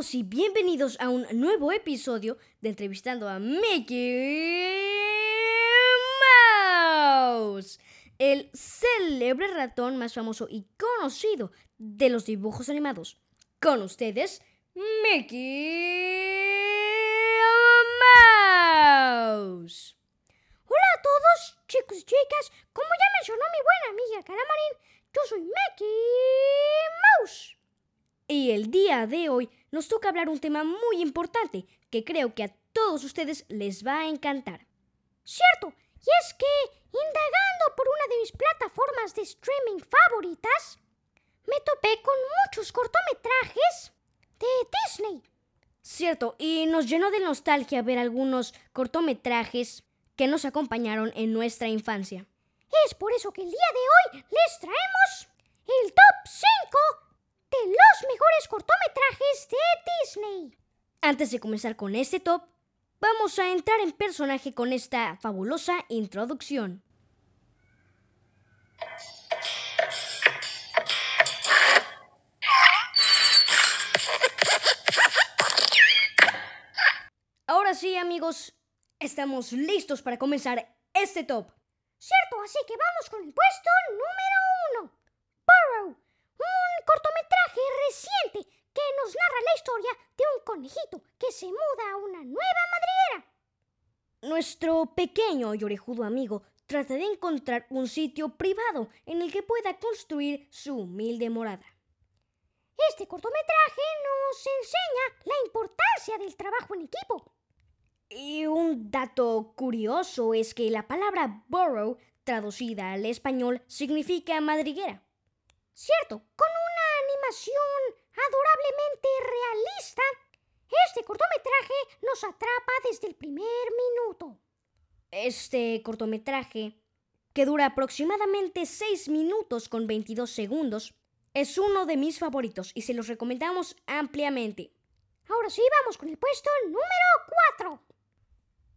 y bienvenidos a un nuevo episodio de Entrevistando a Mickey Mouse, el célebre ratón más famoso y conocido de los dibujos animados. Con ustedes, Mickey Mouse. Hola a todos, chicos y chicas. Como ya mencionó mi buena amiga Caramarín, yo soy Mickey Mouse. Y el día de hoy nos toca hablar un tema muy importante que creo que a todos ustedes les va a encantar. Cierto, y es que, indagando por una de mis plataformas de streaming favoritas, me topé con muchos cortometrajes de Disney. Cierto, y nos llenó de nostalgia ver algunos cortometrajes que nos acompañaron en nuestra infancia. Es por eso que el día de hoy les traemos el top 5 de los mejores cortometrajes de Disney. Antes de comenzar con este top, vamos a entrar en personaje con esta fabulosa introducción. Ahora sí, amigos, estamos listos para comenzar este top. Cierto, así que vamos con el puesto número uno. Cortometraje reciente que nos narra la historia de un conejito que se muda a una nueva madriguera. Nuestro pequeño y orejudo amigo trata de encontrar un sitio privado en el que pueda construir su humilde morada. Este cortometraje nos enseña la importancia del trabajo en equipo. Y un dato curioso es que la palabra burrow, traducida al español, significa madriguera. Cierto, con animación adorablemente realista, este cortometraje nos atrapa desde el primer minuto. Este cortometraje, que dura aproximadamente 6 minutos con 22 segundos, es uno de mis favoritos y se los recomendamos ampliamente. Ahora sí, vamos con el puesto número 4.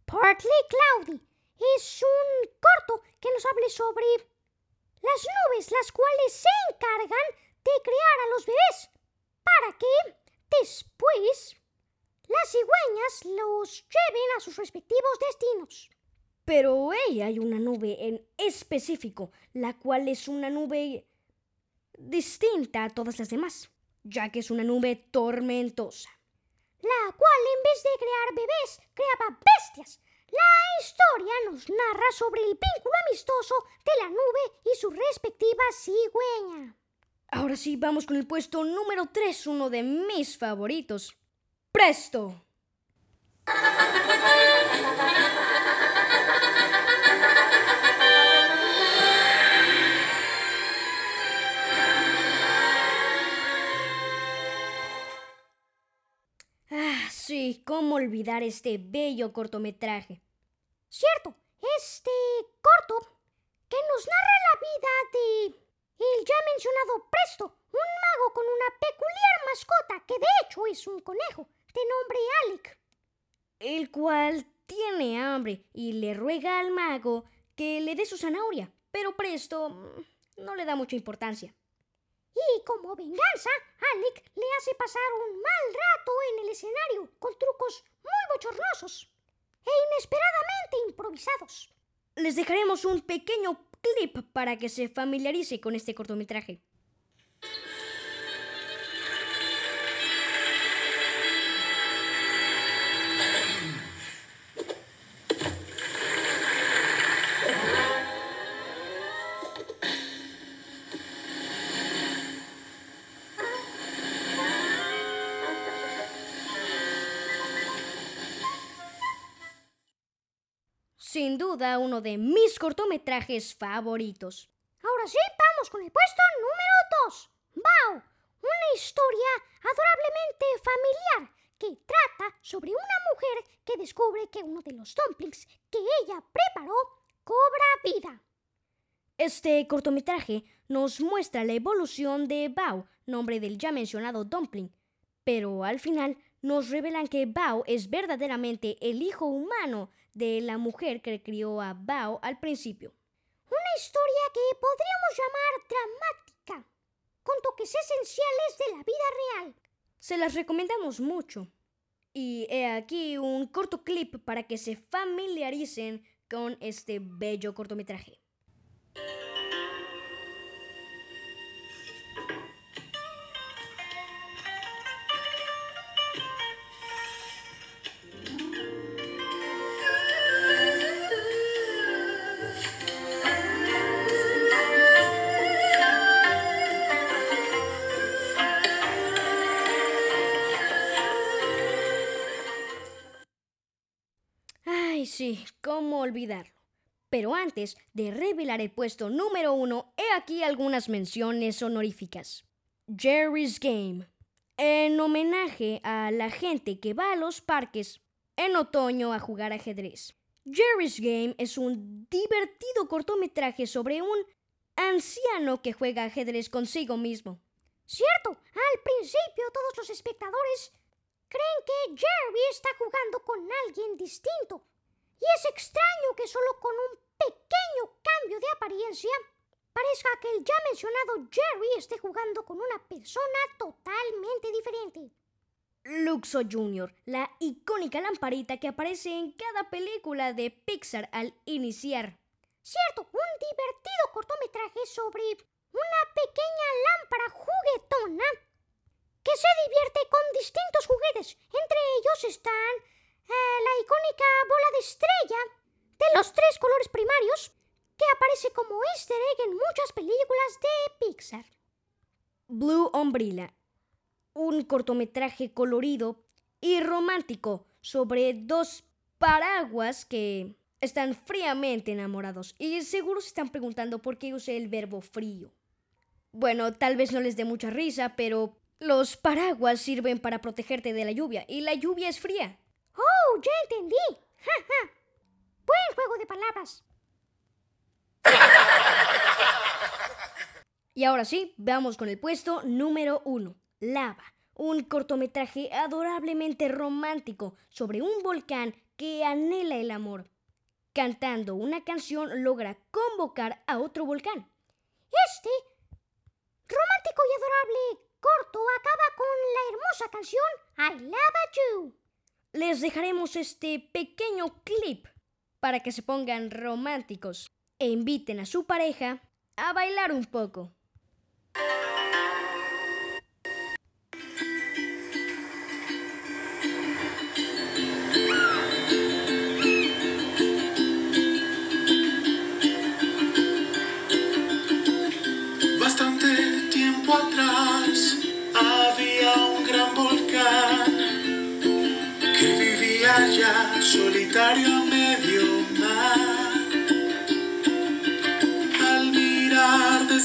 Partly Cloudy es un corto que nos hable sobre las nubes, las cuales se encargan de crear a los bebés para que después las cigüeñas los lleven a sus respectivos destinos. Pero hey, hay una nube en específico, la cual es una nube distinta a todas las demás, ya que es una nube tormentosa. La cual en vez de crear bebés, creaba bestias. La historia nos narra sobre el vínculo amistoso de la nube y su respectiva cigüeña. Ahora sí, vamos con el puesto número 3, uno de mis favoritos. ¡Presto! Ah, sí, cómo olvidar este bello cortometraje. Cierto, este corto que nos narra la vida de el ya mencionado Presto, un mago con una peculiar mascota que de hecho es un conejo, de nombre Alec. El cual tiene hambre y le ruega al mago que le dé su zanahoria, pero Presto mm, no le da mucha importancia. Y como venganza, Alec le hace pasar un mal rato en el escenario con trucos muy bochornosos e inesperadamente improvisados. Les dejaremos un pequeño clip para que se familiarice con este cortometraje. Sin duda uno de mis cortometrajes favoritos. Ahora sí, vamos con el puesto número 2. Bao, una historia adorablemente familiar que trata sobre una mujer que descubre que uno de los dumplings que ella preparó cobra vida. Este cortometraje nos muestra la evolución de Bao, nombre del ya mencionado dumpling, pero al final nos revelan que Bao es verdaderamente el hijo humano de la mujer que crió a Bao al principio. Una historia que podríamos llamar dramática, con toques esenciales de la vida real. Se las recomendamos mucho. Y he aquí un corto clip para que se familiaricen con este bello cortometraje. Ay, sí, cómo olvidarlo. Pero antes de revelar el puesto número uno, he aquí algunas menciones honoríficas. Jerry's Game. En homenaje a la gente que va a los parques en otoño a jugar ajedrez. Jerry's Game es un divertido cortometraje sobre un anciano que juega ajedrez consigo mismo. Cierto, al principio todos los espectadores creen que Jerry está jugando con alguien distinto. Y es extraño que solo con un pequeño cambio de apariencia parezca que el ya mencionado Jerry esté jugando con una persona totalmente diferente. Luxo Jr., la icónica lamparita que aparece en cada película de Pixar al iniciar. Cierto, un divertido cortometraje sobre una pequeña lámpara juguetona que se divierte con distintos juguetes. Entre ellos están eh, la icónica bola de estrella de los tres colores primarios que aparece como easter egg en muchas películas de Pixar. Blue Umbrella, un cortometraje colorido y romántico sobre dos paraguas que están fríamente enamorados y seguro se están preguntando por qué usé el verbo frío. Bueno, tal vez no les dé mucha risa, pero los paraguas sirven para protegerte de la lluvia y la lluvia es fría. ¡Oh, ya entendí! ¡Ja, ja! Buen juego de palabras. Y ahora sí, vamos con el puesto número uno. Lava, un cortometraje adorablemente romántico sobre un volcán que anhela el amor. Cantando una canción logra convocar a otro volcán. Este romántico y adorable corto acaba con la hermosa canción I Love You. Les dejaremos este pequeño clip para que se pongan románticos e inviten a su pareja a bailar un poco.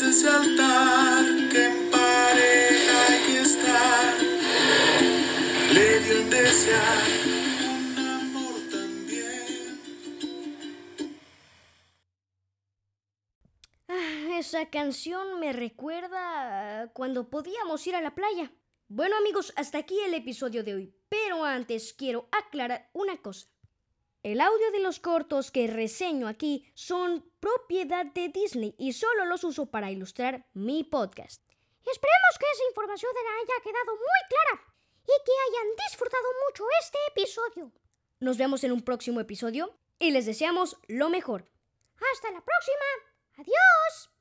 Ese altar que en pareja hay que estar, le dio un amor también. Ah, esa canción me recuerda cuando podíamos ir a la playa. Bueno amigos, hasta aquí el episodio de hoy, pero antes quiero aclarar una cosa. El audio de los cortos que reseño aquí son propiedad de Disney y solo los uso para ilustrar mi podcast. Esperemos que esa información haya quedado muy clara y que hayan disfrutado mucho este episodio. Nos vemos en un próximo episodio y les deseamos lo mejor. Hasta la próxima. Adiós.